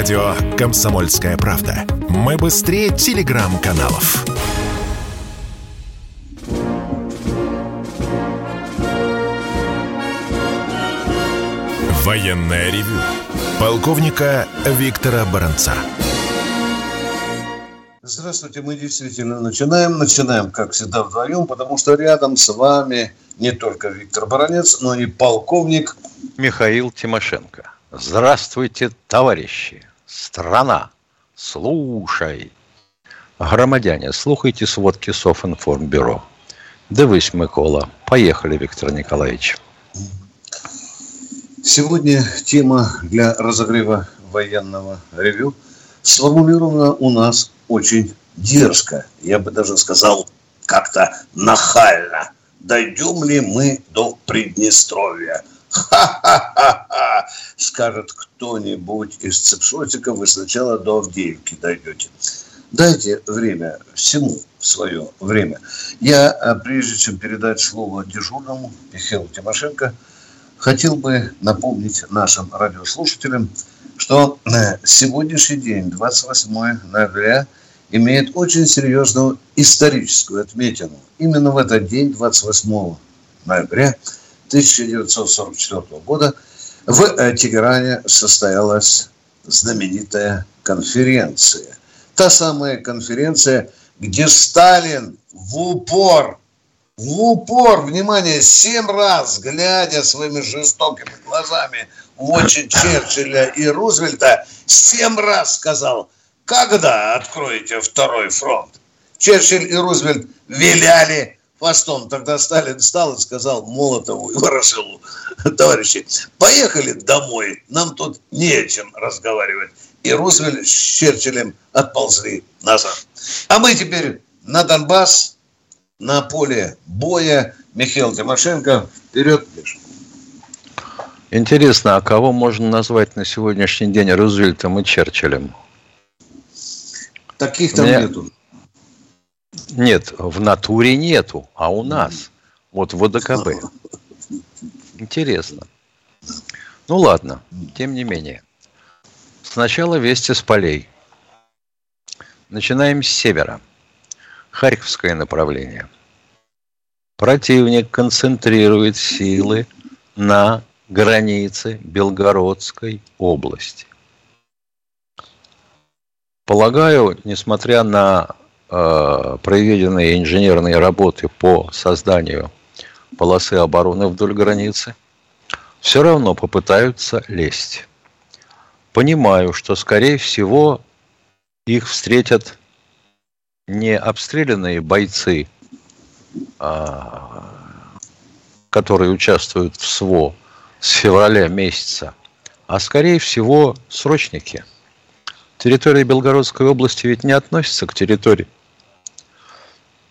Радио «Комсомольская правда». Мы быстрее телеграм-каналов. Военное ревю. Полковника Виктора Баранца. Здравствуйте, мы действительно начинаем. Начинаем, как всегда, вдвоем, потому что рядом с вами не только Виктор Баранец, но и полковник Михаил Тимошенко. Здравствуйте, товарищи! Страна! Слушай! Громадяне, слухайте сводки Софинформбюро. Дивись, Микола. Поехали, Виктор Николаевич. Сегодня тема для разогрева военного ревю сформулирована у нас очень дерзко. Я бы даже сказал, как-то нахально. Дойдем ли мы до Приднестровья? Ха-ха-ха-ха, скажет кто-нибудь из цепшотиков, вы сначала до Авдеевки дойдете. Дайте время всему свое время. Я, а, прежде чем передать слово дежурному Михаилу Тимошенко, хотел бы напомнить нашим радиослушателям, что э, сегодняшний день, 28 ноября, имеет очень серьезную историческую отметину. Именно в этот день, 28 ноября, 1944 года в э, Тегеране состоялась знаменитая конференция. Та самая конференция, где Сталин в упор, в упор, внимание, семь раз, глядя своими жестокими глазами в очи Черчилля и Рузвельта, семь раз сказал, когда откроете второй фронт? Черчилль и Рузвельт виляли хвостом. Тогда Сталин встал и сказал Молотову и Ворошилову, товарищи, поехали домой, нам тут не о чем разговаривать. И Рузвельт с Черчиллем отползли назад. А мы теперь на Донбасс, на поле боя. Михаил Тимошенко, вперед, Миша. Интересно, а кого можно назвать на сегодняшний день Рузвельтом и Черчиллем? Таких там Мне... нету. Нет, в натуре нету, а у нас. Вот в ОДКБ. Интересно. Ну ладно, тем не менее. Сначала вести с полей. Начинаем с севера. Харьковское направление. Противник концентрирует силы на границе Белгородской области. Полагаю, несмотря на Э, проведенные инженерные работы по созданию полосы обороны вдоль границы, все равно попытаются лезть. Понимаю, что, скорее всего, их встретят не обстрелянные бойцы, а, которые участвуют в СВО с февраля месяца, а скорее всего срочники. Территория Белгородской области ведь не относится к территории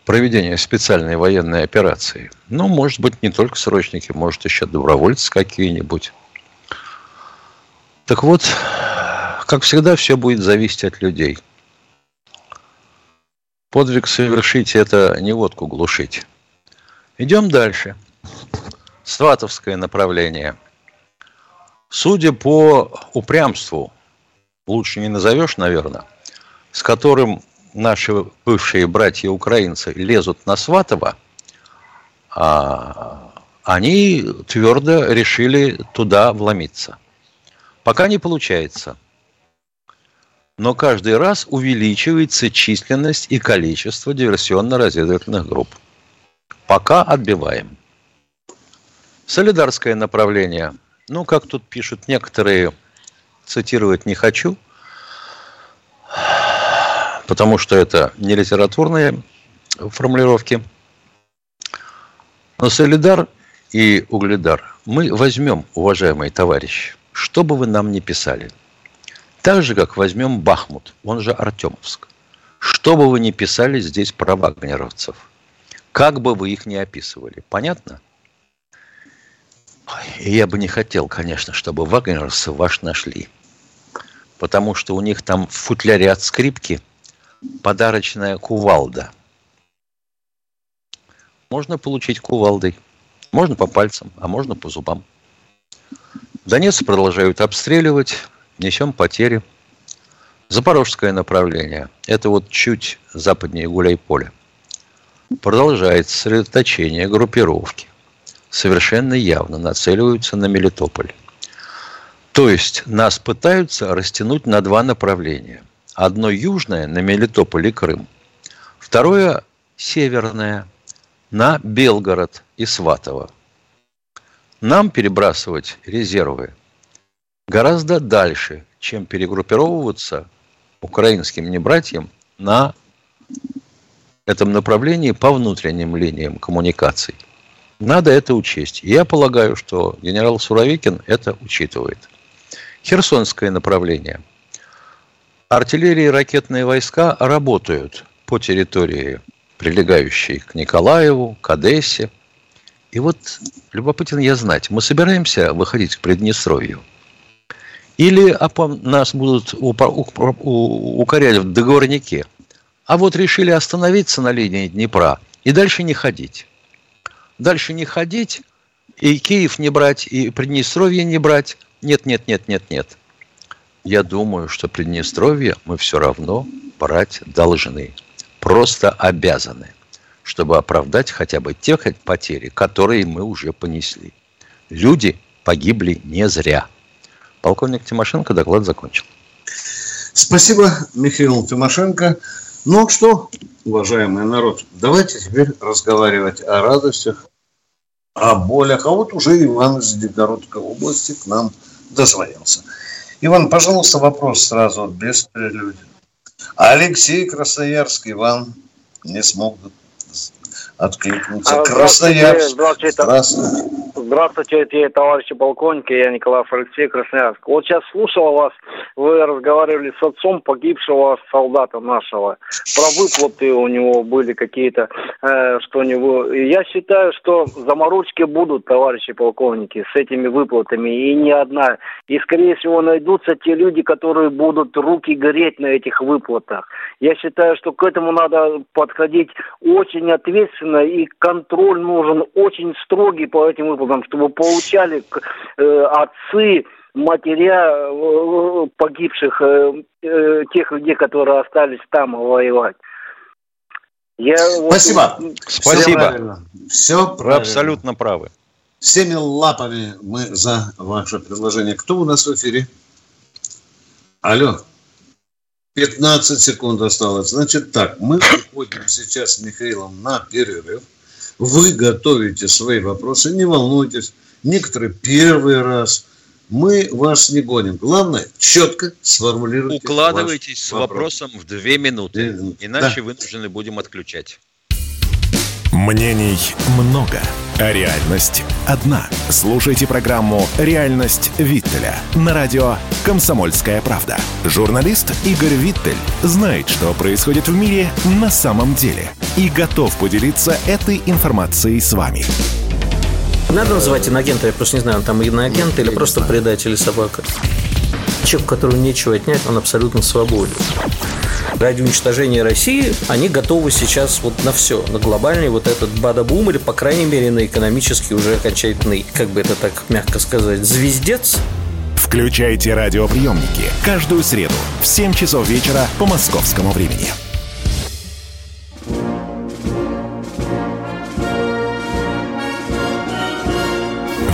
проведения специальной военной операции. Ну, может быть, не только срочники, может, еще добровольцы какие-нибудь. Так вот, как всегда, все будет зависеть от людей. Подвиг совершить – это не водку глушить. Идем дальше. Сватовское направление. Судя по упрямству, лучше не назовешь, наверное, с которым наши бывшие братья-украинцы лезут на Сватово, а они твердо решили туда вломиться. Пока не получается. Но каждый раз увеличивается численность и количество диверсионно-разведывательных групп. Пока отбиваем. Солидарское направление. Ну, как тут пишут некоторые, цитировать не хочу – потому что это не литературные формулировки. Но Солидар и Угледар мы возьмем, уважаемые товарищи, что бы вы нам ни писали. Так же, как возьмем Бахмут, он же Артемовск. Что бы вы ни писали здесь про вагнеровцев, как бы вы их ни описывали. Понятно? И я бы не хотел, конечно, чтобы вагнеровцы ваш нашли. Потому что у них там в футляре от скрипки – подарочная кувалда. Можно получить кувалдой. Можно по пальцам, а можно по зубам. Донец продолжают обстреливать. Несем потери. Запорожское направление, это вот чуть западнее Гуляйполя, продолжает сосредоточение группировки. Совершенно явно нацеливаются на Мелитополь. То есть нас пытаются растянуть на два направления. Одно южное на Мелитополь и Крым. Второе северное на Белгород и Сватово. Нам перебрасывать резервы гораздо дальше, чем перегруппировываться украинским небратьям на этом направлении по внутренним линиям коммуникаций. Надо это учесть. я полагаю, что генерал Суровикин это учитывает. Херсонское направление. Артиллерия и ракетные войска работают по территории, прилегающей к Николаеву, к Одессе. И вот любопытно я знать, мы собираемся выходить к Приднестровью – или нас будут укорять в договорнике. А вот решили остановиться на линии Днепра и дальше не ходить. Дальше не ходить, и Киев не брать, и Приднестровье не брать. Нет, нет, нет, нет, нет. Я думаю, что Приднестровье мы все равно брать должны. Просто обязаны, чтобы оправдать хотя бы те потери, которые мы уже понесли. Люди погибли не зря. Полковник Тимошенко доклад закончил. Спасибо, Михаил Тимошенко. Ну что, уважаемый народ, давайте теперь разговаривать о радостях, о болях. А вот уже Иван из Дегородской области к нам дозвонился. Иван, пожалуйста, вопрос сразу, без прелюдии. Алексей Красноярский, Иван не смог откликнуться. А, Красноярск. Здравствуйте. Здравствуйте. Здравствуйте, товарищи полковники, я Николай Алексей Красноярск. Вот сейчас слушал вас, вы разговаривали с отцом погибшего солдата нашего. Про выплаты у него были какие-то, э, что у него... Я считаю, что заморочки будут, товарищи полковники, с этими выплатами, и не одна. И, скорее всего, найдутся те люди, которые будут руки гореть на этих выплатах. Я считаю, что к этому надо подходить очень ответственно, и контроль нужен очень строгий по этим выплатам там, чтобы получали э, отцы, матеря э, погибших, э, э, тех людей, которые остались там воевать. Я Спасибо. Вот, Спасибо. Все правильно. Все правильно. Вы абсолютно правы. Всеми лапами мы за ваше предложение. Кто у нас в эфире? Алло. 15 секунд осталось. Значит так, мы уходим сейчас с Михаилом на перерыв. Вы готовите свои вопросы, не волнуйтесь. Некоторые первый раз. Мы вас не гоним. Главное, четко сформулируйте Укладывайтесь с вопросом в две минуты. Иначе да. вынуждены будем отключать. Мнений много, а реальность одна. Слушайте программу «Реальность Виттеля» на радио «Комсомольская правда». Журналист Игорь Виттель знает, что происходит в мире на самом деле и готов поделиться этой информацией с вами. Надо называть иноагента, я просто не знаю, он там иноагент или просто предатель собака. Человек, у которого нечего отнять, он абсолютно свободен ради уничтожения России они готовы сейчас вот на все, на глобальный вот этот бада-бум или, по крайней мере, на экономический уже окончательный, как бы это так мягко сказать, звездец. Включайте радиоприемники каждую среду в 7 часов вечера по московскому времени.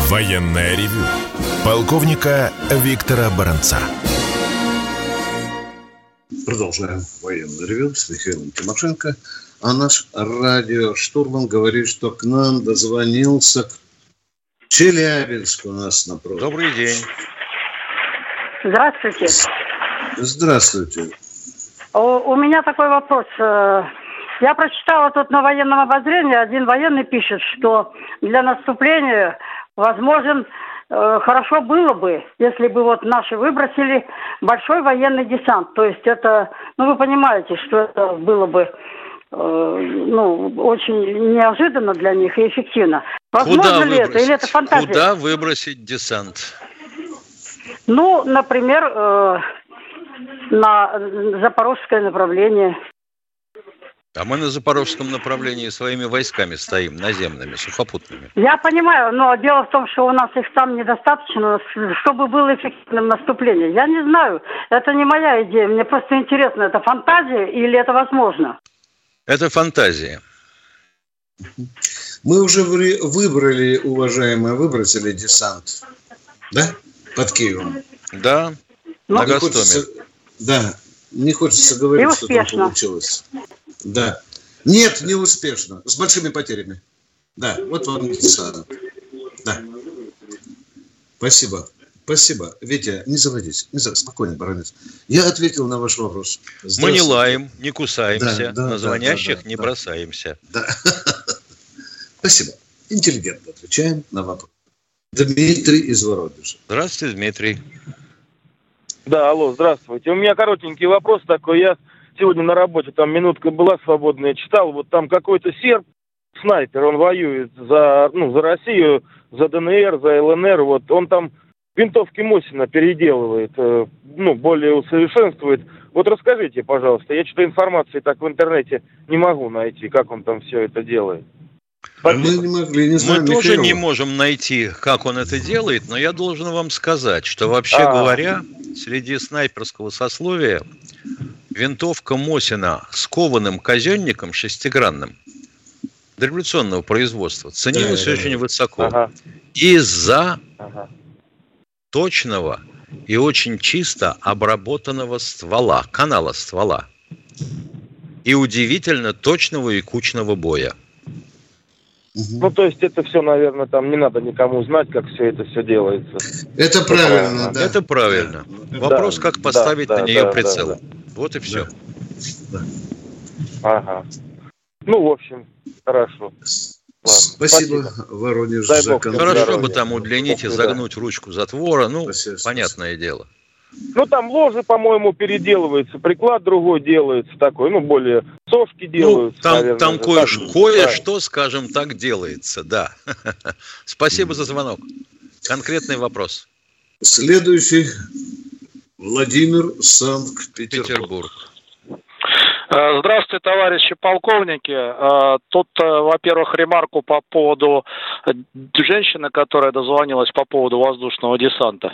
Военная ревю. Полковника Виктора Баранца. Продолжаем военный ревю с Михаилом Тимошенко. А наш радиоштурман говорит, что к нам дозвонился Челябинск у нас напротив. Добрый день. Здравствуйте. Здравствуйте. У, у меня такой вопрос. Э, я прочитала тут на военном обозрении, один военный пишет, что для наступления возможен хорошо было бы, если бы вот наши выбросили большой военный десант. То есть это, ну вы понимаете, что это было бы э, ну, очень неожиданно для них и эффективно. Возможно Куда ли выбросить? это или это фантазия? Куда выбросить десант? Ну, например, э, на запорожское направление. А мы на запорожском направлении своими войсками стоим, наземными, сухопутными. Я понимаю, но дело в том, что у нас их там недостаточно, чтобы было эффективным наступление. Я не знаю, это не моя идея, мне просто интересно, это фантазия или это возможно? Это фантазия. Мы уже выбрали, уважаемые, выбросили десант, да, под Киевом? Да, ну, на Гастроме. Да, не хочется говорить, что там получилось. Да. Нет, не успешно. С большими потерями. Да, вот вам десант. Да. Спасибо. Спасибо. Витя, не заводись. Не заводись. Спокойно, баронец. Я ответил на ваш вопрос. Мы не лаем, не кусаемся, да, да, на звонящих да, да, не да, бросаемся. Да. Спасибо. Интеллигентно отвечаем на вопрос. Дмитрий из Воронежа. Здравствуйте, Дмитрий. Да, алло, здравствуйте. У меня коротенький вопрос такой. Я сегодня на работе, там минутка была свободная, читал, вот там какой-то серб, снайпер, он воюет за, ну, за Россию, за ДНР, за ЛНР, вот он там винтовки Мосина переделывает, э, ну, более усовершенствует. Вот расскажите, пожалуйста, я что-то информации так в интернете не могу найти, как он там все это делает. Мы, не могли, не знаем, Мы тоже не можем найти, как он это делает, но я должен вам сказать, что вообще А-а-а. говоря, среди снайперского сословия винтовка Мосина с кованым казенником шестигранным дореволюционного производства ценилась да, очень да. высоко ага. из-за ага. точного и очень чисто обработанного ствола, канала ствола и удивительно точного и кучного боя. Ну, то есть это все, наверное, там не надо никому знать, как все это все делается. Это правильно, да. Это правильно. Вопрос, как поставить да, на нее да, прицел. Да, да. Вот и все. Да. Ага. Ну, в общем, хорошо. Спасибо, Спасибо. Воронеж. Дай Бог, Хорошо бы там удлинить и загнуть ручку затвора. Ну, Спасибо. понятное дело. Ну, там ложи, по-моему, переделывается, приклад другой делается такой, ну, более сошки делаются. Ну, там наверное, там кое, кое-что, скажем так, делается, да. Спасибо за звонок. Конкретный вопрос. Следующий Владимир Санкт-Петербург. Э, здравствуйте, товарищи полковники. Э, тут, э, во-первых, ремарку по поводу женщины, которая дозвонилась по поводу воздушного десанта.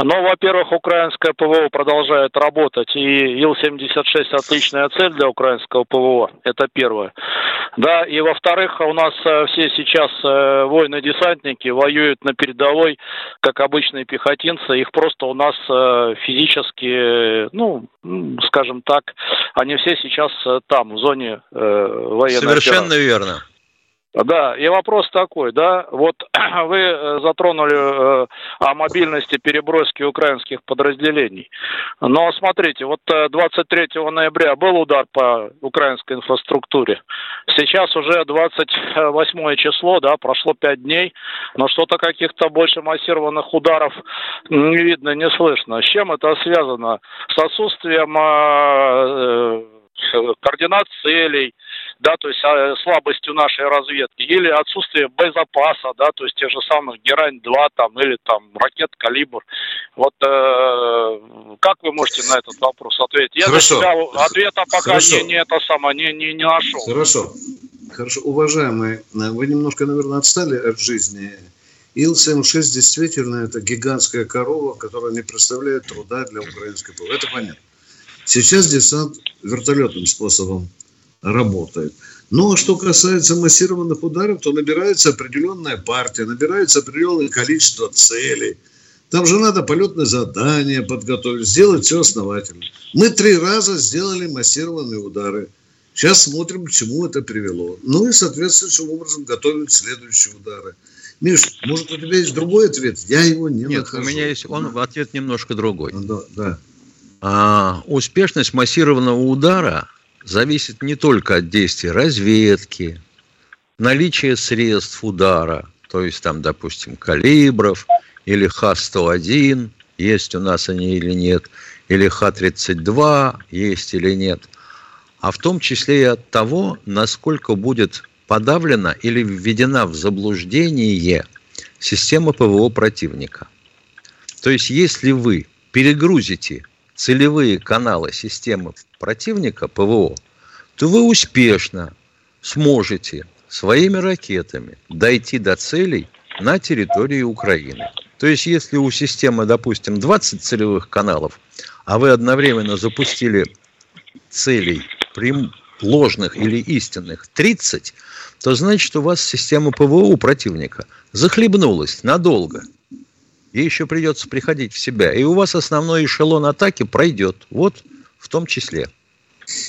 Но, во-первых, украинское ПВО продолжает работать, и Ил-76 отличная цель для украинского ПВО. Это первое. Да, и во-вторых, у нас все сейчас воины-десантники воюют на передовой, как обычные пехотинцы. Их просто у нас физически, ну, скажем так, они все сейчас э, там, в зоне э, военной Совершенно операции. верно. Да, и вопрос такой, да, вот вы э, затронули э, о мобильности переброски украинских подразделений. Но смотрите, вот 23 э, ноября был удар по украинской инфраструктуре. Сейчас уже 28 число, да, прошло 5 дней, но что-то каких-то больше массированных ударов не видно, не слышно. С чем это связано? С отсутствием э, координат целей, да, то есть а, слабостью нашей разведки, или отсутствие боезапаса, да, то есть те же самых Герань-2 там, или там ракет «Калибр». Вот э, как вы можете на этот вопрос ответить? Я Хорошо. для себя ответа пока не, не это самое, не, не, не нашел. Хорошо. Хорошо. Уважаемые, вы немножко, наверное, отстали от жизни. Ил-76 действительно это гигантская корова, которая не представляет труда для украинской ПВО. Это понятно. Сейчас десант вертолетным способом работает. Но ну, а что касается массированных ударов, то набирается определенная партия, набирается определенное количество целей. Там же надо полетное задание подготовить, сделать все основательно. Мы три раза сделали массированные удары. Сейчас смотрим, к чему это привело. Ну и соответствующим образом готовим следующие удары. Миш, может, у тебя есть другой ответ? Я его не Нет, нахожу. у меня есть он ответ немножко другой. Да, да. А, успешность массированного удара зависит не только от действий разведки, наличия средств удара, то есть там, допустим, калибров или Х-101, есть у нас они или нет, или Х-32, есть или нет, а в том числе и от того, насколько будет подавлена или введена в заблуждение система ПВО противника. То есть, если вы перегрузите целевые каналы системы противника ПВО, то вы успешно сможете своими ракетами дойти до целей на территории Украины. То есть, если у системы, допустим, 20 целевых каналов, а вы одновременно запустили целей ложных или истинных 30, то значит у вас система ПВО у противника захлебнулась надолго. И еще придется приходить в себя. И у вас основной эшелон атаки пройдет. Вот в том числе.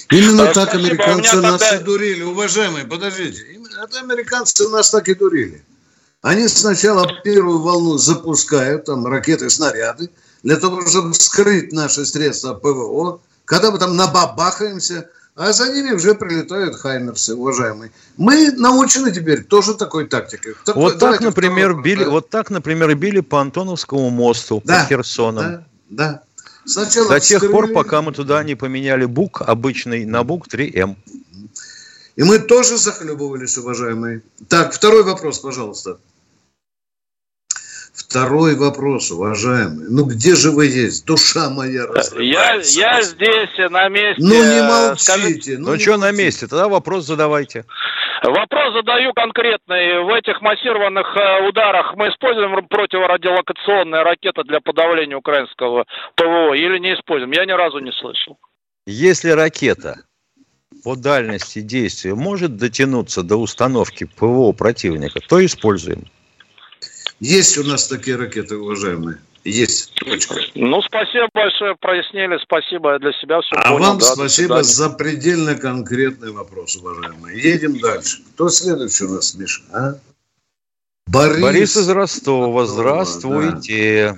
Именно а, так американцы нас тогда... и дурили, уважаемые, подождите. Это американцы нас так и дурили. Они сначала первую волну запускают, там, ракеты, снаряды, для того, чтобы скрыть наши средства ПВО. Когда мы там набабахаемся, а за ними уже прилетают хаймерсы, уважаемые. Мы научены теперь тоже такой тактикой. Такой, вот так, например, второй, били, да. вот так, например, били по Антоновскому мосту, да, по Херсону. Да, да. Сначала До тех пор, пока мы туда не поменяли бук обычный на бук 3М. И мы тоже захлебывались, уважаемые. Так, второй вопрос, пожалуйста. Второй вопрос, уважаемый. Ну где же вы есть? Душа моя Я, я здесь на месте. Ну не молчите. Скажите, ну, ну что на месте? Тогда вопрос задавайте. Вопрос задаю конкретный. В этих массированных э, ударах мы используем противорадиолокационные ракеты для подавления украинского ПВО или не используем? Я ни разу не слышал. Если ракета по дальности действия может дотянуться до установки ПВО противника, то используем. Есть у нас такие ракеты, уважаемые. Есть. Точка. Ну, спасибо большое, прояснили. Спасибо, я для себя все а понял. вам да, спасибо за предельно конкретный вопрос, уважаемые. Едем дальше. Кто следующий у нас, Миша? А? Борис. Борис из Ростова. Здравствуйте.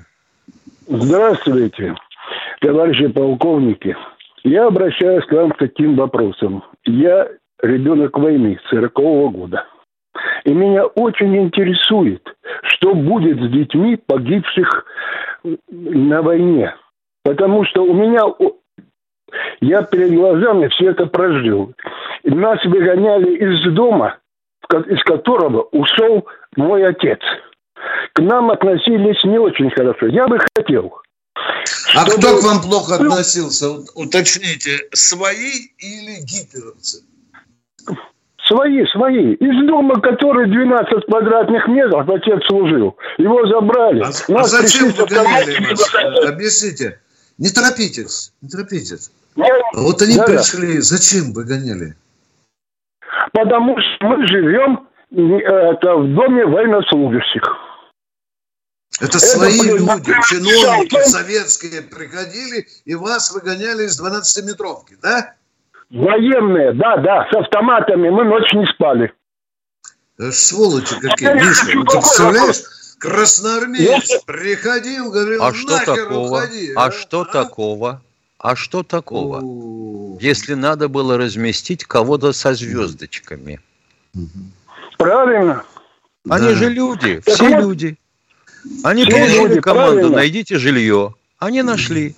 Да. Здравствуйте, товарищи полковники. Я обращаюсь к вам с таким вопросом. Я ребенок войны 40 -го года. И меня очень интересует, что будет с детьми погибших на войне. Потому что у меня я перед глазами все это прожил. Нас выгоняли из дома, из которого ушел мой отец. К нам относились не очень хорошо. Я бы хотел. А чтобы... кто к вам плохо относился? Уточните, свои или гитлеровцы? Свои, свои. Из дома, который 12 квадратных метров, отец служил. Его забрали. А, а зачем вы гоняли вас? Объясните. Не торопитесь, не торопитесь. Я... Вот они да, пришли. Зачем вы гоняли? Потому что мы живем это, в доме военнослужащих. Это, это свои люди, чиновники советские приходили и вас выгоняли из 12-метровки, да? Военные, да, да, с автоматами. Мы ночь не спали. Аж сволочи какие. Миша, ты представляешь? Красноармеец приходил, говорил, а что такого? Уходи, а, а что а? такого? А что такого? О-о-о. Если надо было разместить кого-то со звездочками. Правильно. Они да. же люди, так все вот, люди. Они получили команду, правильно. найдите жилье. Они нашли.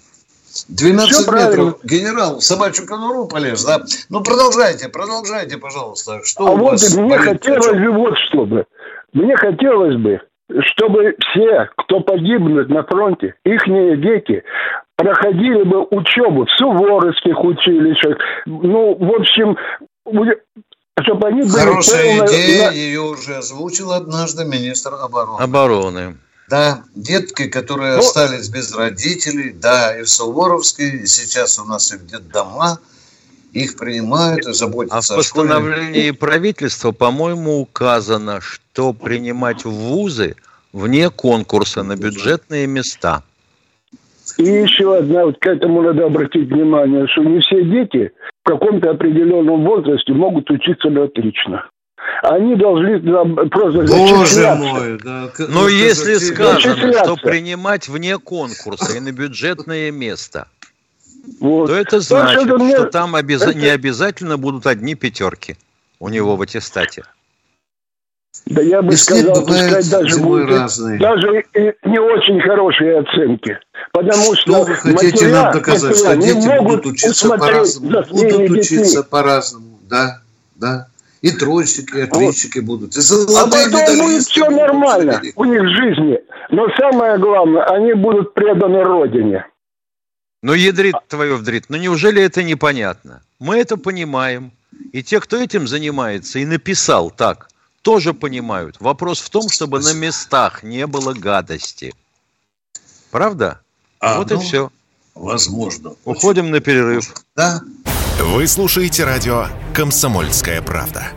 12 Все метров. Правильно. Генерал, собачью конуру полез, да? Ну, продолжайте, продолжайте, пожалуйста. Что а у вот вас мне хотелось бы вот чтобы. Мне хотелось бы, чтобы все, кто погибнут на фронте, их дети, проходили бы учебу в суворовских училищах. Ну, в общем, чтобы они были Хорошая идея, ее уже озвучил однажды министр обороны. Обороны. Да, детки, которые ну, остались без родителей, да, и в Суворовске, и сейчас у нас их дома, их принимают и заботятся А в постановлении правительства, по-моему, указано, что принимать в вузы вне конкурса на бюджетные места. И еще одна, вот к этому надо обратить внимание, что не все дети в каком-то определенном возрасте могут учиться отлично они должны просто Боже мой, да. Но ну, если сказано, что принимать вне конкурса и на бюджетное место, вот. то это значит, что, мне... что там обяз... это... не обязательно будут одни пятерки у него в аттестате. Да я бы сказал, пускай даже будут разные. даже не очень хорошие оценки. Потому что, что вы хотите нам доказать, что дети будут учиться по-разному? Будут учиться по-разному, да, да. И тройщики, и отличники вот. будут. И а потом будет все нормально у них в жизни. Но самое главное, они будут преданы Родине. Ну, ядрит твою вдрит. Ну, неужели это непонятно? Мы это понимаем. И те, кто этим занимается и написал так, тоже понимают. Вопрос в том, чтобы на местах не было гадости. Правда? А, вот ну, и все. Возможно. Уходим на перерыв. Да. Вы слушаете радио «Комсомольская правда».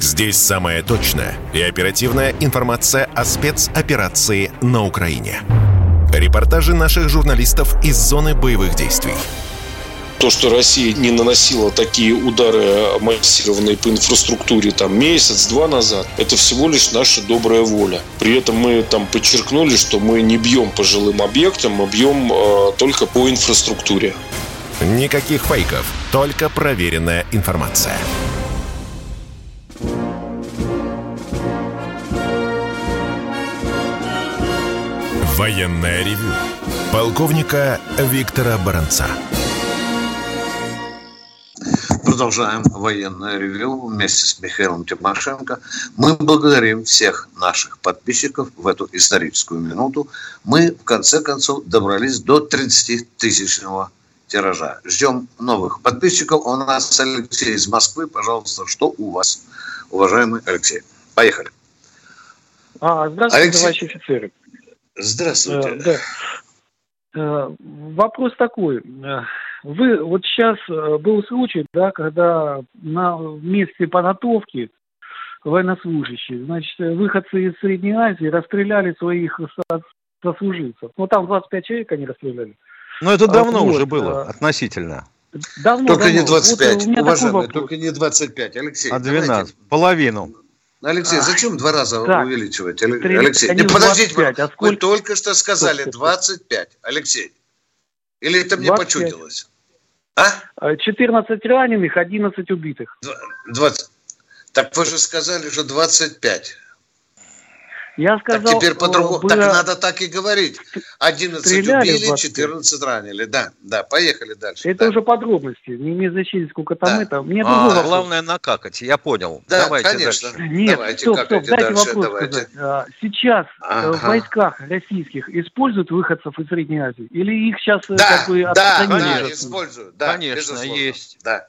Здесь самая точная и оперативная информация о спецоперации на Украине. Репортажи наших журналистов из зоны боевых действий – то, что Россия не наносила такие удары массированные по инфраструктуре там месяц-два назад, это всего лишь наша добрая воля. При этом мы там подчеркнули, что мы не бьем по жилым объектам, мы бьем э, только по инфраструктуре. Никаких фейков, только проверенная информация. Военная ревю. Полковника Виктора Баранца. Продолжаем военное ревю вместе с Михаилом Тимошенко. Мы благодарим всех наших подписчиков в эту историческую минуту. Мы, в конце концов, добрались до 30-тысячного тиража. Ждем новых подписчиков. У нас Алексей из Москвы. Пожалуйста, что у вас, уважаемый Алексей? Поехали. А, здравствуйте, Алексей. товарищи офицеры. Здравствуйте. А, да. а, вопрос такой. Вы вот сейчас э, был случай, да, когда на месте подготовки военнослужащие, значит, выходцы из Средней Азии расстреляли своих сослуживцев. Ну, там 25 человек они расстреляли. Но это давно вот, уже было, а, относительно. Давно, только давно. не 25, вот уважаемые, только не 25, Алексей. А 12, давайте. половину. Алексей, а, зачем два раза так, увеличивать? Алексей, не подождите, 25, а вы только что сказали 25, Алексей. Или это мне 25. почудилось? А? 14 раненых, 11 убитых. 20. Так вы же сказали, что 25. Я сказал, так теперь по-другому. Было... Так надо так и говорить. 11 убили, 14 ранили. Да, да, поехали дальше. Это да. уже подробности. Не имеет значения, сколько там да. это. Мне а, главное накакать, я понял. Да, давайте конечно. Дальше. Нет, давайте, стоп, стоп, дайте дальше, вопрос давайте. сказать. А, сейчас э, ага. в войсках российских используют выходцев из Средней Азии? Или их сейчас э, да, как бы да, да, используют. Да, конечно, безусловно. есть. Да.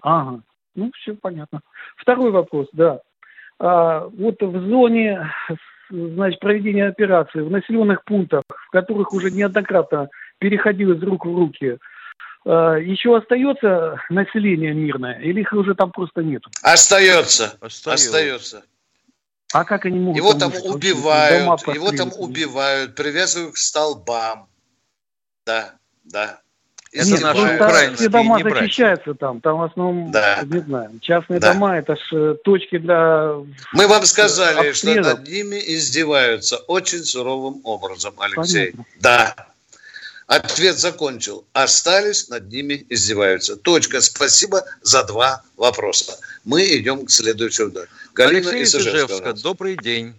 Ага. Ну, все понятно. Второй вопрос, да. А, вот в зоне значит, проведения операции, в населенных пунктах, в которых уже неоднократно переходил из рук в руки, а, еще остается население мирное, или их уже там просто нету? Остается. Остается. остается. А как они могут? Его там убивают, его там убивают, привязывают к столбам. Да, да. Это Нет, наши украинские все дома не защищаются там. Там в основном, да. не знаю, частные да. дома, это ж э, точки для... Мы вам сказали, обстрелов. что над ними издеваются очень суровым образом, Алексей. Понятно. Да. Ответ закончил. Остались, над ними издеваются. Точка. Спасибо за два вопроса. Мы идем к следующему. Галина Алексей Ижевска, добрый день.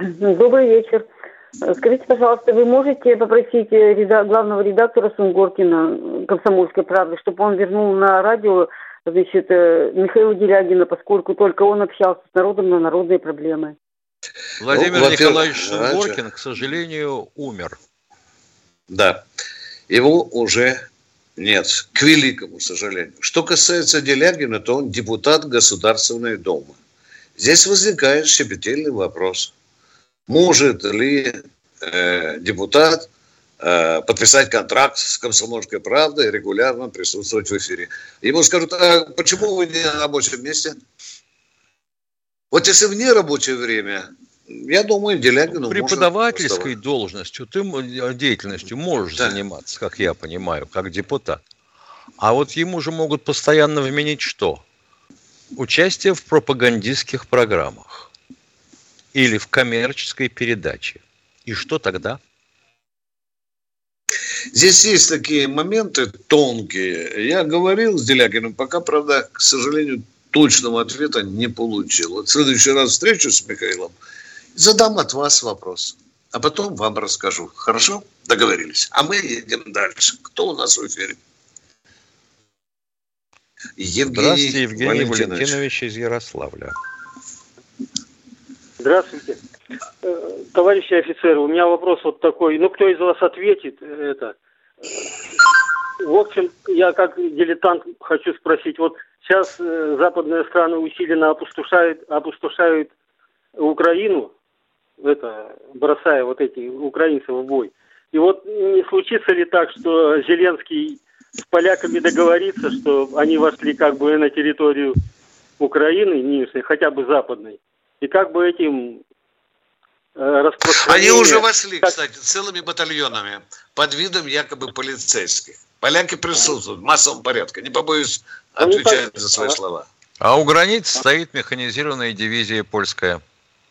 Добрый вечер. Скажите, пожалуйста, вы можете попросить реда- главного редактора Сунгоркина «Комсомольской правды», чтобы он вернул на радио значит, э, Михаила Делягина, поскольку только он общался с народом на народные проблемы. Владимир ну, Николаевич Сунгоркин, к сожалению, умер. Да, его уже нет, к великому сожалению. Что касается Делягина, то он депутат Государственной Думы. Здесь возникает щепетильный вопрос – может ли э, депутат э, подписать контракт с «Комсомольской правдой» и регулярно присутствовать в эфире. Ему скажут, а почему вы не на рабочем месте? Вот если в нерабочее время, я думаю, Делягину Преподавательской должностью, ты деятельностью можешь да. заниматься, как я понимаю, как депутат. А вот ему же могут постоянно вменить что? Участие в пропагандистских программах или в коммерческой передаче. И что тогда? Здесь есть такие моменты тонкие. Я говорил с Делягиным, пока, правда, к сожалению, точного ответа не получил. Вот в следующий раз встречу с Михаилом, задам от вас вопрос, а потом вам расскажу. Хорошо? Договорились. А мы едем дальше. Кто у нас в эфире? Евгений Здравствуйте, Евгений Валентинович. Валентинович из Ярославля. Здравствуйте. Э, товарищи офицеры, у меня вопрос вот такой. Ну, кто из вас ответит это? в общем, я как дилетант хочу спросить. Вот сейчас э, западные страны усиленно опустошают, опустошают Украину, это, бросая вот эти украинцев в бой. И вот не случится ли так, что Зеленский с поляками договорится, что они вошли как бы на территорию Украины, нынешней, хотя бы западной, и как бы этим э, Они уже вошли, кстати, целыми батальонами под видом якобы полицейских. Поляки присутствуют в массовом порядке. Не побоюсь отвечать за свои слова. А у границ стоит механизированная дивизия польская.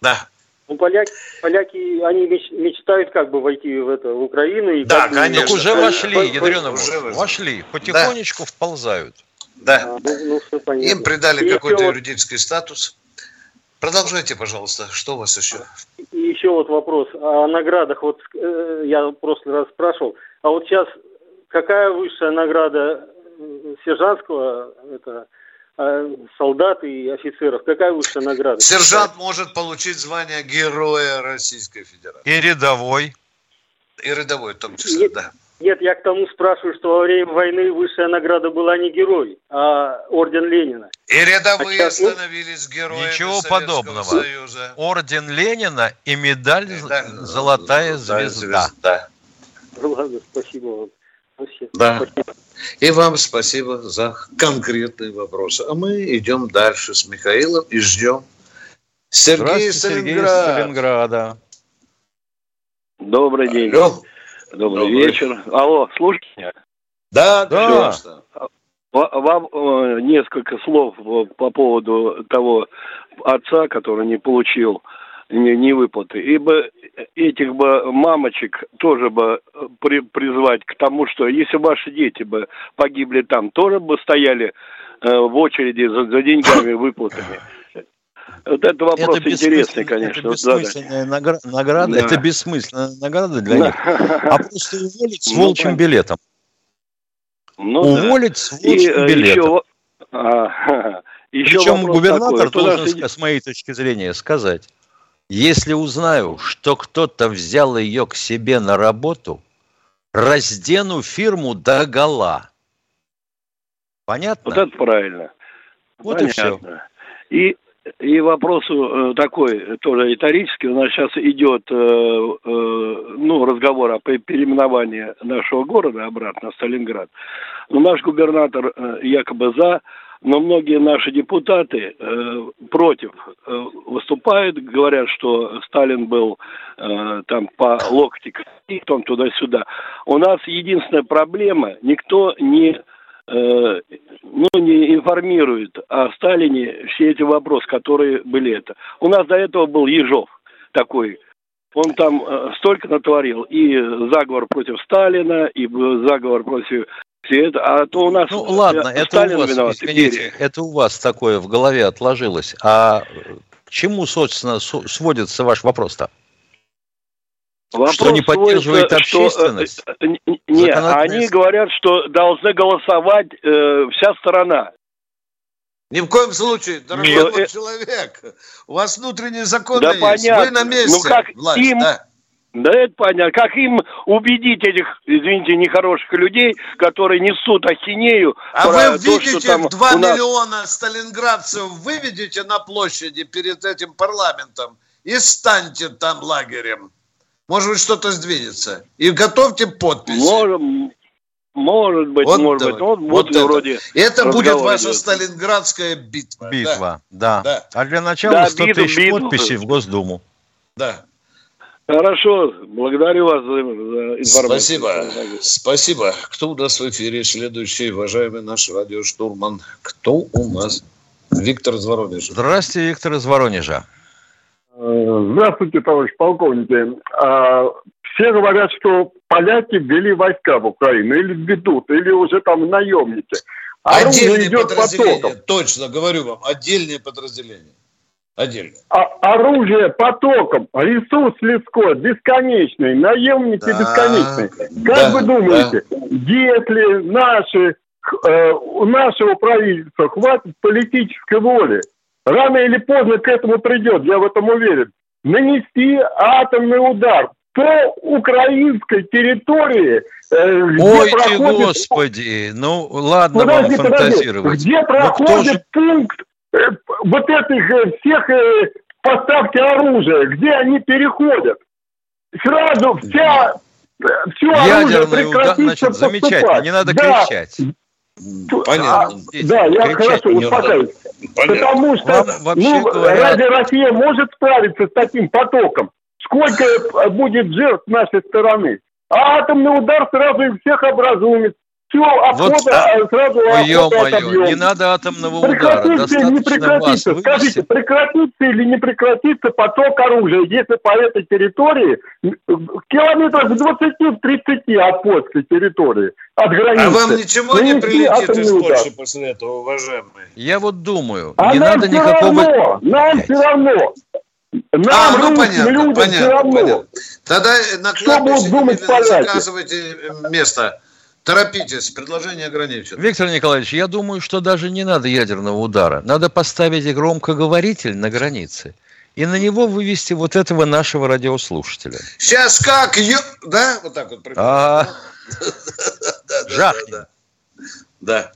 Да. Ну, поляки, поляки, они мечтают как бы войти в это в Украину. И да, конечно. Так уже вошли, ядрена уже вошли. Потихонечку да. вползают. Да. А, ну, ну, Им придали какой-то юридический статус. Продолжайте, пожалуйста. Что у вас еще? Еще вот вопрос о наградах. Вот э, я в прошлый раз спрашивал. А вот сейчас какая высшая награда э, сержантского это а солдат и офицеров. Какая высшая награда? Сержант может получить звание Героя Российской Федерации. И рядовой. И рядовой в том числе, нет, да. Нет, я к тому спрашиваю, что во время войны высшая награда была не герой, а орден Ленина. И рядовые а сейчас, становились героями Ничего Советского подобного. Союза. Орден Ленина и медаль, медаль «Золотая, звезда». звезда. Ладно, спасибо вам. Да. И вам спасибо за конкретные вопросы. А мы идем дальше с Михаилом и ждем. Сергей Сталинград. Сергей Сталинграда. Добрый день. Алло. Добрый, Добрый вечер. Алло, слушайте меня? Да, да. Вам э, несколько слов по поводу того отца, который не получил не, не выплаты. Ибо этих бы мамочек тоже бы э, при, призвать к тому, что если ваши дети бы погибли там, тоже бы стояли э, в очереди за, за деньгами, выплатами. Вот это вопрос это интересный, конечно. Это бессмысленная награда, награда да. это бессмысленная награда для них. А просто уволить с ну, волчьим билетом. Ну, уволить да. с волчьим И, билетом. Еще, а, еще Причем губернатор такой, должен, с моей точки зрения, сказать, если узнаю, что кто-то взял ее к себе на работу, раздену фирму до гола. Понятно? Вот это правильно. Вот Понятно. и все. И, и вопрос э, такой, тоже риторический. У нас сейчас идет э, э, ну, разговор о переименовании нашего города обратно Сталинград. Но наш губернатор якобы за но многие наши депутаты против выступают, говорят, что Сталин был там по локти потом туда-сюда. У нас единственная проблема, никто не э, ну, не информирует о Сталине все эти вопросы, которые были это. У нас до этого был Ежов такой, он там э, столько натворил. И заговор против Сталина, и заговор против это, а то у нас... Ну, ладно, это у вас, виноват, извините, это у вас такое в голове отложилось. А к чему, собственно, сводится ваш вопрос-то? Вопрос что не поддерживает общественность? Что, э, э, нет, они говорят, что должны голосовать э, вся сторона. Ни в коем случае, дорогой Нет, э, человек, у вас внутренние законы да есть, понятно. вы на месте, ну, как власть, им, да. Да это понятно. Как им убедить этих, извините, нехороших людей, которые несут ахинею? А вы видите, то, 2 нас... миллиона сталинградцев выведете на площади перед этим парламентом и станьте там лагерем. Может быть, что-то сдвинется. И готовьте подписи. Можем, может быть, вот может давай. быть. Вот, вот, это. вроде это будет ваша идет. сталинградская битва. Битва, да. да. да. А для начала да, 100 битву, тысяч битву. подписей в Госдуму. Да. Хорошо, благодарю вас за информацию. Спасибо, спасибо. Кто у нас в эфире следующий, уважаемый наш радиоштурман? Кто у нас? Виктор из Воронежа. Здравствуйте, Виктор из Воронежа. Здравствуйте, товарищ полковник. А, все говорят, что поляки ввели войска в Украину, или ведут, или уже там наемники. Оружие Отдельные идет подразделения, потоком. точно, говорю вам, отдельные подразделения отдельно. А, оружие потоком, ресурс людской бесконечный, наемники да, бесконечные. Как да, вы думаете, да. если наши, э, у нашего правительства хватит политической воли, рано или поздно к этому придет, я в этом уверен, нанести атомный удар по украинской территории, э, где Ой проходит... ты, господи, ну ладно подожди, вам фантазировать. Подожди. Где проходит же... пункт э, вот этих э, всех э, поставки оружия, где они переходят? Сразу вся все Ядерный удар, значит, замечательно, не надо да. кричать. Понятно. А, да, я хорошо успокаиваюсь. Потому что ну, говоря... разве Россия может справиться с таким потоком? Сколько будет жертв с нашей стороны? А атомный удар сразу и всех образует. Все, обхода вот, а, сразу ё-моё, не надо атомного прекратится удара. не прекратится? Скажите, прекратится или не прекратится поток оружия, если по этой территории километров 20-30 от польской территории, от границы. А вам ничего не прилетит из Польши после этого, уважаемые? Я вот думаю, а не надо никакого... Равно, нам все равно. Нам, а, ну понятно, людям, понятно, все равно. понятно. Тогда на кладбище заказывайте место Торопитесь, предложение ограничено. Виктор Николаевич, я думаю, что даже не надо ядерного удара. Надо поставить громкоговоритель на границе и на него вывести вот этого нашего радиослушателя. Сейчас как? Да? Вот так вот. А. Да.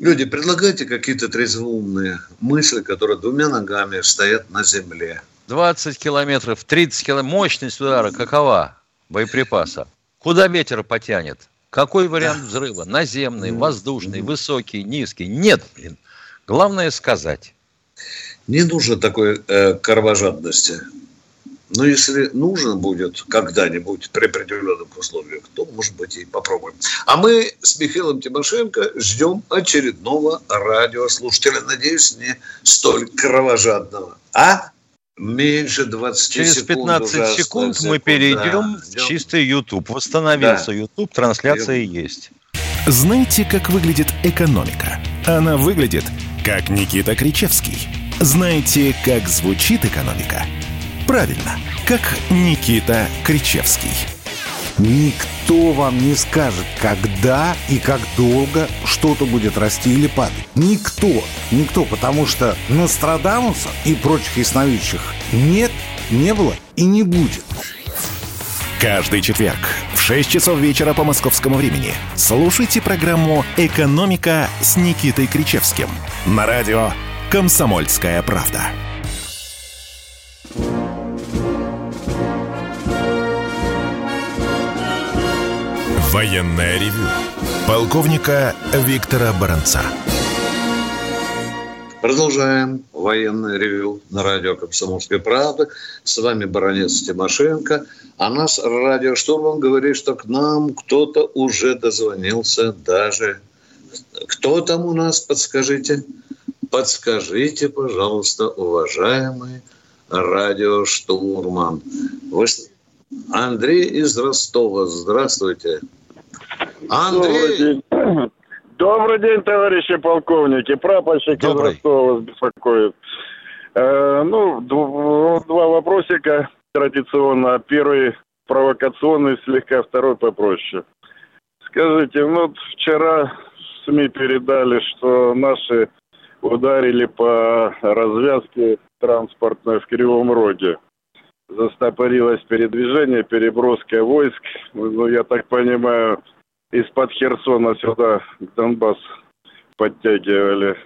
Люди, предлагайте какие-то трезвоумные мысли, которые двумя ногами стоят на земле. 20 километров, 30 километров. Мощность удара какова? Боеприпаса. Куда ветер потянет? Какой вариант взрыва? Наземный, воздушный, высокий, низкий? Нет, блин. Главное сказать. Не нужно такой э, кровожадности. Но если нужно будет когда-нибудь при определенных условиях, то, может быть, и попробуем. А мы с Михаилом Тимошенко ждем очередного радиослушателя. Надеюсь, не столь кровожадного. А? Меньше 20 Через секунд 15 секунд мы секунд, перейдем да. в чистый YouTube. Восстановился да. YouTube, трансляция Идем. есть. Знаете, как выглядит экономика? Она выглядит, как Никита Кричевский. Знаете, как звучит экономика? Правильно, как Никита Кричевский. Никто вам не скажет, когда и как долго что-то будет расти или падать. Никто. Никто, потому что Нострадамуса и прочих ясновидящих нет, не было и не будет. Каждый четверг в 6 часов вечера по московскому времени слушайте программу «Экономика» с Никитой Кричевским на радио «Комсомольская правда». Военное ревю полковника Виктора Баранца. Продолжаем военное ревю на радио «Комсомольская правда». С вами баронец Тимошенко. А нас радиоштурман говорит, что к нам кто-то уже дозвонился даже. Кто там у нас, подскажите? Подскажите, пожалуйста, уважаемый радиоштурман. Вы... Андрей из Ростова. Здравствуйте. Андрей! Добрый день. Добрый день, товарищи полковники. Прапорщик из Ростова вас беспокоит. Э, ну, два вопросика традиционно. Первый провокационный слегка, второй попроще. Скажите, ну, вчера СМИ передали, что наши ударили по развязке транспортной в Кривом Роге. Застопорилось передвижение, переброска войск. Ну, я так понимаю, из-под Херсона сюда, к Донбасс, подтягивали.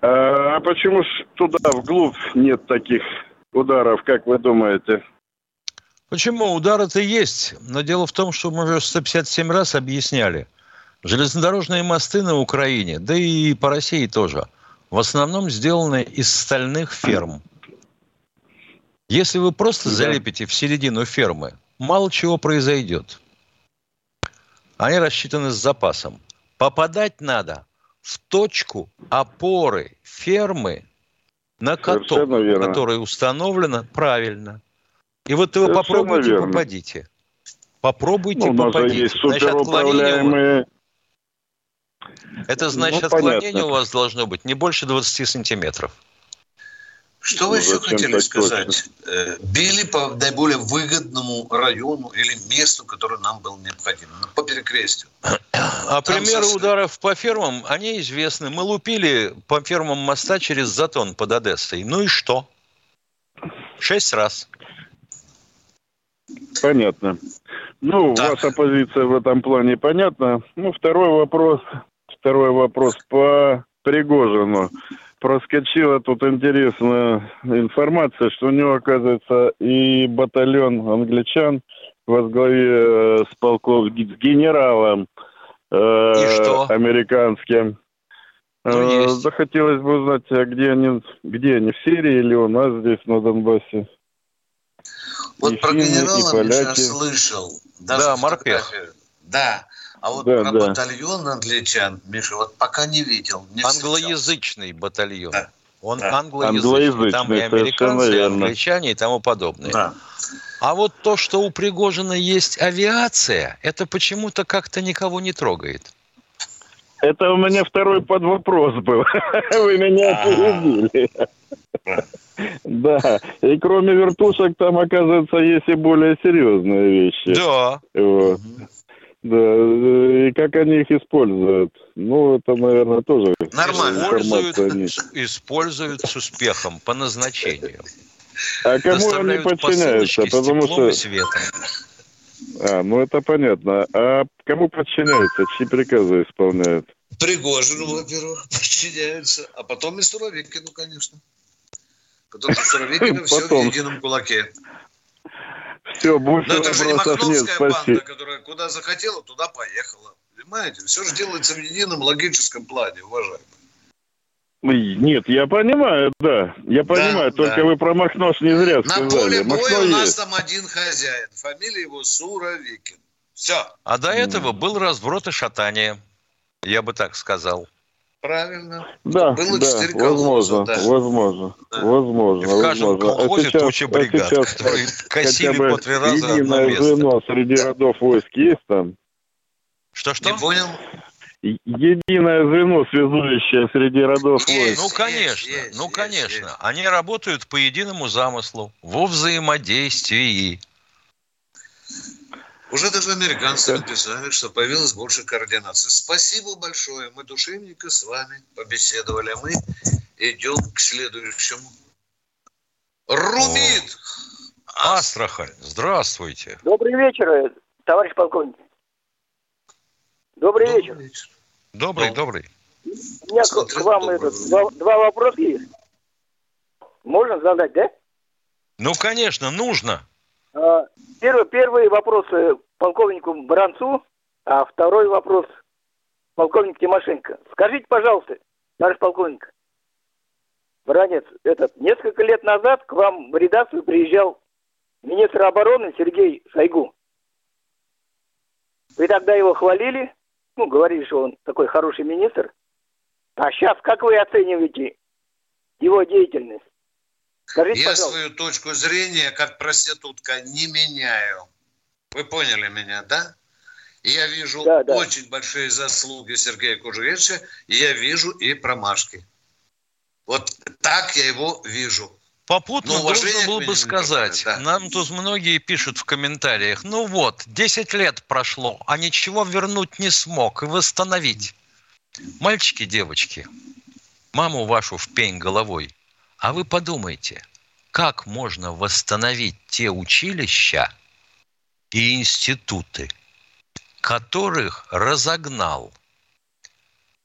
А, а почему ж туда, вглубь, нет таких ударов, как вы думаете? Почему? Удары-то есть. Но дело в том, что мы уже 157 раз объясняли. Железнодорожные мосты на Украине, да и по России тоже, в основном сделаны из стальных ферм. Если вы просто залепите в середину фермы, мало чего произойдет они рассчитаны с запасом. Попадать надо в точку опоры фермы на каток, которая установлена правильно. И вот вы попробуйте верно. попадите. Попробуйте ну, попадите. Значит, отклонение... Это значит, ну, отклонение у вас должно быть не больше 20 сантиметров. Что вы еще хотели сказать? Точно? Э, били по наиболее выгодному району или месту, которое нам было необходимо, ну, по перекрестию. А Там примеры ударов по фермам, они известны. Мы лупили по фермам моста через Затон под Одессой. Ну и что? Шесть раз. Понятно. Ну, так. ваша позиция в этом плане понятна. Ну, второй вопрос. Второй вопрос по Пригожину. Проскочила тут интересная информация, что у него, оказывается, и батальон англичан во главе э, с полков с генералом э, американским. Ну, захотелось бы узнать, а где они, где они, в Сирии или у нас здесь, на Донбассе? Вот и про генерала Миша слышал. Даже да, морпех. Да. А вот да, про да. батальон англичан, Миша, вот пока не видел. Не Англоязычный встречал. батальон. Да. Он да. англоязычный. англоязычный. Там и американцы, и англичане, и тому подобное. Да. А вот то, что у Пригожина есть авиация, это почему-то как-то никого не трогает. Это у меня второй подвопрос был. Вы меня опередили. Да. И кроме вертушек там, оказывается, есть и более серьезные вещи. Да. Вот. Да, и как они их используют? Ну, это, наверное, тоже Нормально. Используют, используют с успехом по назначению. А кому они подчиняются? Потому что... Светом. А, ну это понятно. А кому подчиняются? Чьи приказы исполняют? Пригожину, во-первых, подчиняются, а потом и Суровикину, конечно. Потому что Суровикину все в едином кулаке. Все, больше Но это же не Махновская нет, банда, которая куда захотела, туда поехала. Понимаете? Все же делается в едином логическом плане, уважаемые. Нет, я понимаю, да. Я понимаю, да, только да. вы про Махнош не зря сказали. На поле боя у нас там один хозяин. Фамилия его Суровикин. Все. А до этого был разброд и шатание. Я бы так сказал. Правильно. Да, Было да, возможно, да. возможно, да. возможно. в каждом возможно. А колхозе а сейчас, туча бригад, а сейчас которые косили по три раза одно место. звено среди родов войск есть там? Что-что? Не понял? Единое звено, связующее среди родов есть, войск. Ну, конечно, есть, ну, есть, конечно. Есть. Они работают по единому замыслу, во взаимодействии. Уже даже американцы написали, что появилось больше координации. Спасибо большое. Мы душевненько с вами побеседовали. А мы идем к следующему. Румит! Астрахань, здравствуйте. Добрый вечер, товарищ полковник. Добрый, добрый вечер. вечер. Добрый, добрый. У меня Смотрю, к вам этот, два, два вопроса есть. Можно задать, да? Ну, конечно, нужно. А, первый, первый вопрос э, полковнику Бранцу, а второй вопрос полковник Тимошенко. Скажите, пожалуйста, товарищ полковник, Бранец, этот, несколько лет назад к вам в редакцию приезжал министр обороны Сергей Шойгу. Вы тогда его хвалили, ну, говорили, что он такой хороший министр. А сейчас как вы оцениваете его деятельность? Скажите, Я пожалуйста. свою точку зрения как проститутка не меняю. Вы поняли меня, да? Я вижу да, да. очень большие заслуги Сергея Кужевича, и я вижу и промашки. Вот так я его вижу. Попутно ну, должен был бы сказать, да. нам тут многие пишут в комментариях, ну вот, 10 лет прошло, а ничего вернуть не смог и восстановить. Мальчики, девочки, маму вашу в пень головой, а вы подумайте, как можно восстановить те училища и институты, которых разогнал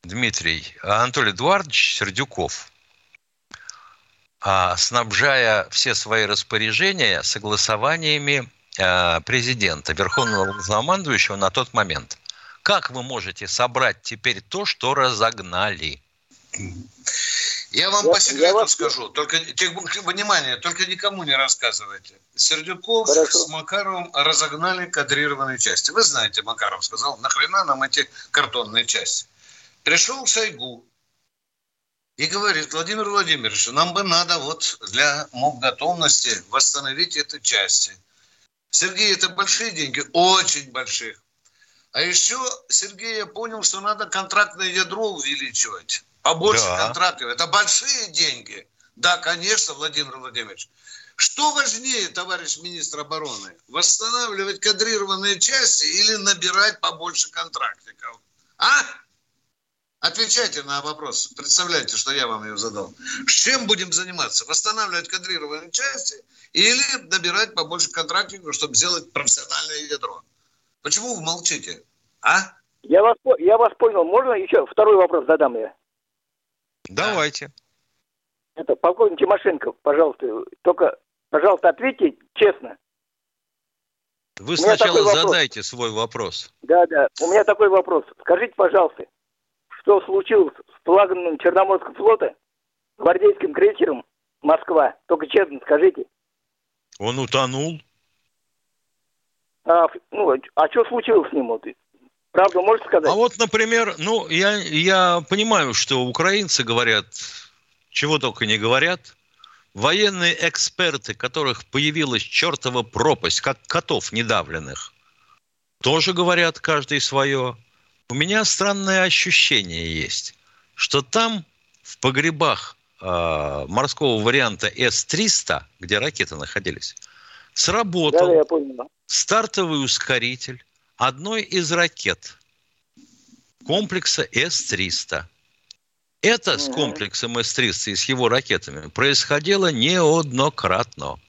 Дмитрий Анатолий Эдуардович Сердюков, а, снабжая все свои распоряжения согласованиями а, президента, верховного главнокомандующего на тот момент. Как вы можете собрать теперь то, что разогнали? Я вам я, по секрету вас... скажу, только внимание, только никому не рассказывайте. Сердюков Хорошо. с Макаровым разогнали кадрированные части. Вы знаете, Макаров сказал, нахрена нам эти картонные части. Пришел Шойгу и говорит, Владимир Владимирович, нам бы надо вот для готовности восстановить эти части. Сергей, это большие деньги, очень больших. А еще Сергей я понял, что надо контрактное ядро увеличивать побольше да. контрактов. Это большие деньги. Да, конечно, Владимир Владимирович. Что важнее, товарищ министр обороны, восстанавливать кадрированные части или набирать побольше контрактиков? А? Отвечайте на вопрос. Представляете, что я вам ее задал. С чем будем заниматься? Восстанавливать кадрированные части или набирать побольше контрактников, чтобы сделать профессиональное ядро? Почему вы молчите? А? Я вас, я вас понял. Можно еще второй вопрос задам я? Давайте. Это полковник Тимошенко, пожалуйста, только, пожалуйста, ответьте честно. Вы сначала задайте свой вопрос. Да, да. У меня такой вопрос. Скажите, пожалуйста, что случилось с флагманом Черноморского флота, гвардейским крейсером Москва? Только честно скажите. Он утонул. А, ну, а что случилось с ним? Вот? Правду можете сказать? А вот, например, ну, я, я понимаю, что украинцы говорят, чего только не говорят. Военные эксперты, которых появилась чертова пропасть, как котов недавленных, тоже говорят каждый свое. У меня странное ощущение есть, что там в погребах э, морского варианта С-300, где ракеты находились, сработал да, понял. стартовый ускоритель одной из ракет комплекса С-300. Это с комплексом С-300 и с его ракетами происходило неоднократно.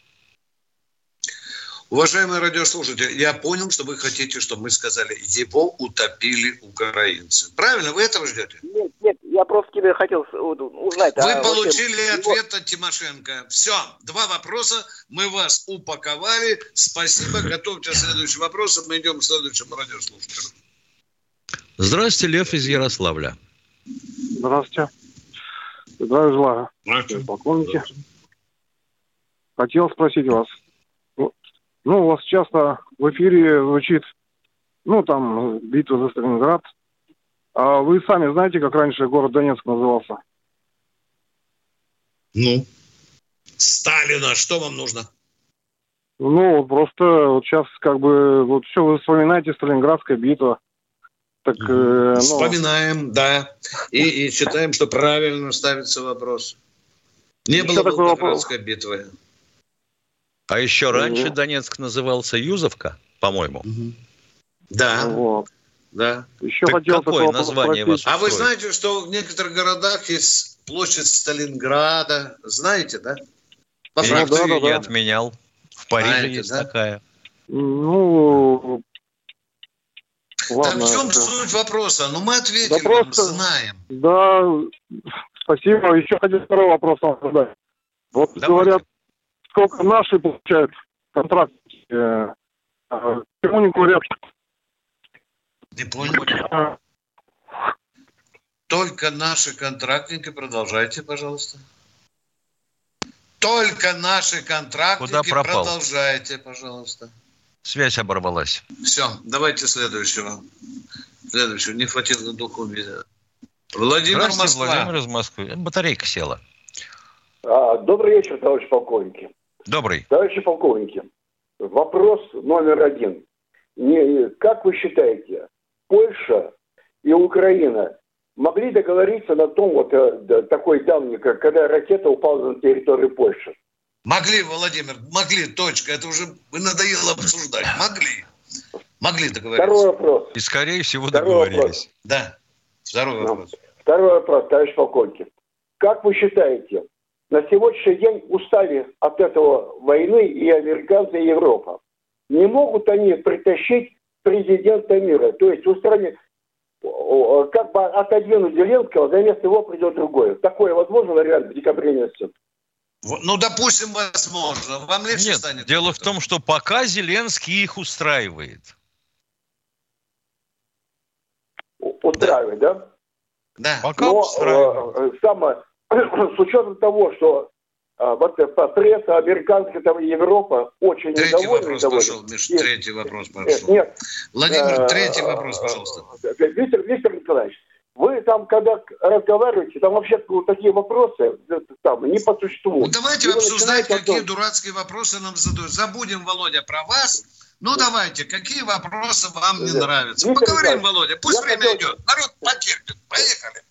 Уважаемые радиослушатели, я понял, что вы хотите, чтобы мы сказали, его утопили украинцы. Правильно? Вы этого ждете? Нет, нет, я просто тебе хотел узнать. Вы а получили вообще... ответ от Тимошенко. Все, два вопроса, мы вас упаковали. Спасибо, готовьте следующий вопрос, мы идем к следующему радиослушателю. Здравствуйте, Лев из Ярославля. Здравствуйте. Здравия желаю. Здравствуйте. Полковники. Хотел спросить вас, ну, у вас часто в эфире звучит, ну, там, битва за Сталинград. А вы сами знаете, как раньше город Донецк назывался? Ну, Сталина, что вам нужно? Ну, просто вот сейчас как бы, вот все, вы вспоминаете Сталинградская битва. Так, э, ну... Вспоминаем, да. И, и считаем, что правильно ставится вопрос. Не было Волгоградской битвы. А еще раньше угу. Донецк назывался Юзовка, по-моему. Угу. Да. Вот. Да. Еще так хотел какое название вас А вы знаете, что в некоторых городах есть площадь Сталинграда? Знаете, да? По да, да, да, не отменял. В Париже знаете, есть да? такая. Ну, Ладно. Так в чем суть вопроса? Ну, мы ответим, да просто, знаем. Да, спасибо. Еще хотел второй вопрос вам задать. Вот Давайте. говорят, сколько наши получают контракт. Э, э, почему не говорят? Не понял. Только наши контрактники, продолжайте, пожалуйста. Только наши контрактники, продолжайте, пожалуйста. Связь оборвалась. Все, давайте следующего. Следующего. Не хватило духу. Владимир Москва. Владимир из Москвы. Батарейка села. А, добрый вечер, товарищ полковники. Добрый. Товарищи полковники, вопрос номер один. Не, как вы считаете, Польша и Украина могли договориться на том, вот э, такой давний, когда ракета упала на территорию Польши? Могли, Владимир, могли, точка. Это уже надоело обсуждать. Могли. Могли договориться. Второй вопрос. И, скорее всего, Второй договорились. Вопрос. Да. Второй вопрос. Второй вопрос, товарищ полковник. Как вы считаете, на сегодняшний день устали от этого войны и американцы, и Европа. Не могут они притащить президента мира, то есть устранить, как бы отодвинуть Зеленского, за место его придет другой. Такое возможно вариант в декабре месяце? Ну, допустим, возможно. Вам легче Нет, станет? дело в том, что пока Зеленский их устраивает. Устраивает, да? Да. Пока Но, устраивает. Э, самое, с учетом того, что вот пресса американская, там Европа очень третий недовольна. Вопрос недовольна. пошел, Миш, и, третий вопрос пошел. Нет, Владимир, э, третий вопрос, пожалуйста. Виктор, Виктор Николаевич, вы там, когда разговариваете, там вообще вот такие вопросы там, не по существу. Ну, давайте и обсуждать, какие потом... дурацкие вопросы нам задают. Забудем, Володя, про вас. Ну, давайте, какие вопросы вам не нравятся? Поговорим, Володя, пусть время хотел... идет. Народ потерпит. Поехали.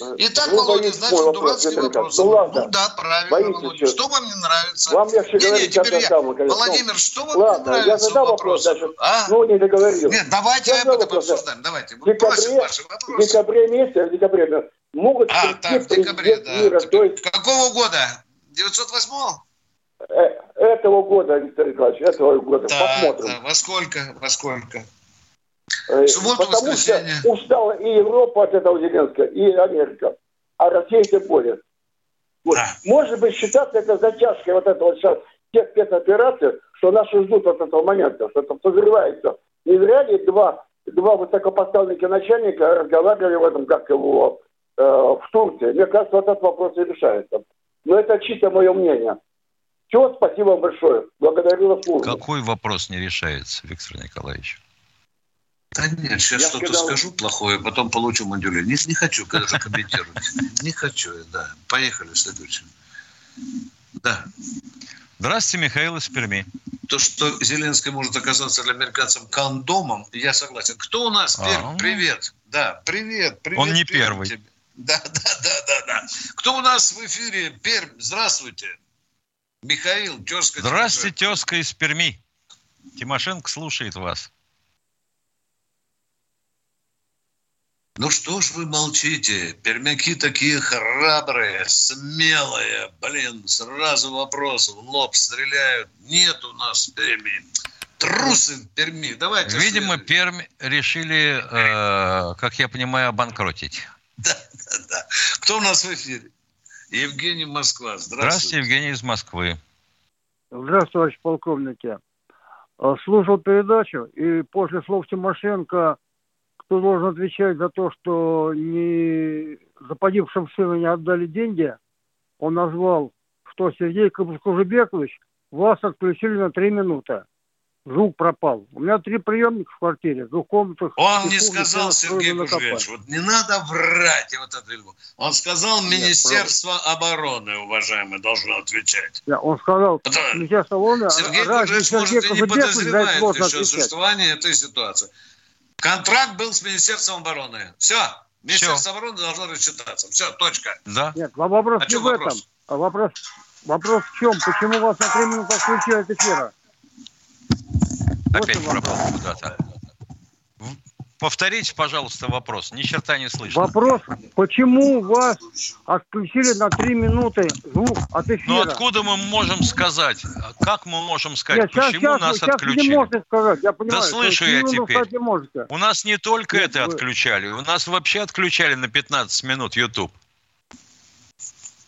Итак, ну, Володя, значит, вопрос, дурацкий вопрос. Ну, ладно. Ну да, правильно, Боитесь Володя. Что? что вам не нравится? Вам легче не, говорить, не, теперь я... Там, Владимир, что вам ладно, не нравится? Я задал вопрос, значит, а? ну не договорил. Нет, давайте об этом обсуждаем. Давайте. В декабре, в декабре месяце, в декабре могут а, так, в декабре, да. мира. То есть... Какого года? 908-го? Э, этого года, Виктор Николаевич, этого года. Да, Посмотрим. Да. Во сколько? Во сколько? Э, Субботу, Потому воскресенье. что устала и Европа от этого Зеленского, и Америка. А Россия тем более. Вот. Да. Может быть, считаться это затяжкой вот этого сейчас тех спецопераций, что наши ждут от этого момента, что это созревается. Не зря ли два, два высокопоставленных начальника разговаривали в этом, как его, э, в Турции. Мне кажется, вот этот вопрос и решается. Но это чисто мое мнение. Все, спасибо большое. Благодарю вас. Какой вопрос не решается, Виктор Николаевич? Да нет, сейчас что-то сказал... скажу плохое, потом получу мандюлю. Не, не хочу когда комментировать. Не хочу, да. Поехали следующим. Да. Здравствуйте, Михаил из Перми. То, что Зеленский может оказаться для американцев кондомом, я согласен. Кто у нас? Пермь, А-а-а. привет. Да, привет, привет. Он не Пермь первый. Тебе. Да, да, да, да, да. Кто у нас в эфире? Пермь, здравствуйте. Михаил, тезка. Здравствуйте, тезка из Перми. Тимошенко слушает вас. Ну что ж вы молчите? Пермяки такие храбрые, смелые. Блин, сразу вопрос в лоб стреляют. Нет у нас Перми. Трусы в Перми. Давайте. Видимо, следует. Пермь решили, э, как я понимаю, обанкротить. Да, да, да. Кто у нас в эфире? Евгений Москва. Здравствуйте. Здравствуйте, Евгений из Москвы. Здравствуйте, товарищ полковники. Э, слушал передачу, и после слов Тимошенко кто должен отвечать за то, что не за погибшим сына не отдали деньги, он назвал, что Сергей Кужебекович вас отключили на три минуты. Звук пропал. У меня три приемника в квартире, в двух комнатах. Он не сказал, Сергей Кужевич, вот не надо врать. Вот это. Он сказал, Министерство Нет, обороны, уважаемый, должно отвечать. Да, он сказал, это... Министерство обороны... Сергей Кужевич, может, и не подозревает еще существование этой ситуации. Контракт был с Министерством обороны. Все. Министерство Все. обороны должно рассчитаться. Все, точка. Да. Нет, вопрос а не в этом. А вопрос, вопрос в чем? Почему вас на три минуты отключают эфира? Опять пропал куда-то. Повторите, пожалуйста, вопрос. Ни черта не слышно. Вопрос, почему вас отключили на три минуты звук от эфира? Ну, откуда мы можем сказать? Как мы можем сказать, Нет, почему сейчас, нас сейчас отключили? не можете сказать, я понимаю. Да слышу я теперь. У нас не только Нет, это вы... отключали, у нас вообще отключали на 15 минут YouTube.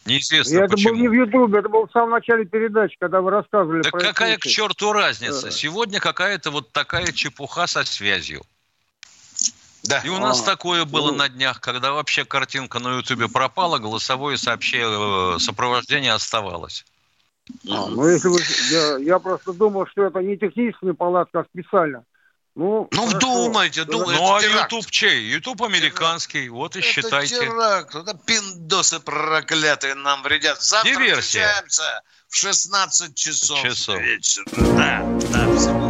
Неизвестно это почему. был не в Ютубе, это был в самом начале передачи, когда вы рассказывали. Так какая к черту разница? Да. Сегодня какая-то вот такая чепуха со связью. Да. И у нас а, такое было ну... на днях, когда вообще картинка на Ютубе пропала, голосовое сообщение, э, сопровождение оставалось. А, ну, если вы, я, я просто думал, что это не техническая палатка, а специально. Ну, ну хорошо. думайте, думайте. Ну, а Ютуб чей? Ютуб американский, теракт. вот и это считайте. теракт, это пиндосы проклятые нам вредят. Завтра Диверсия. встречаемся в 16 часов, часов. вечера. Да, да, всего.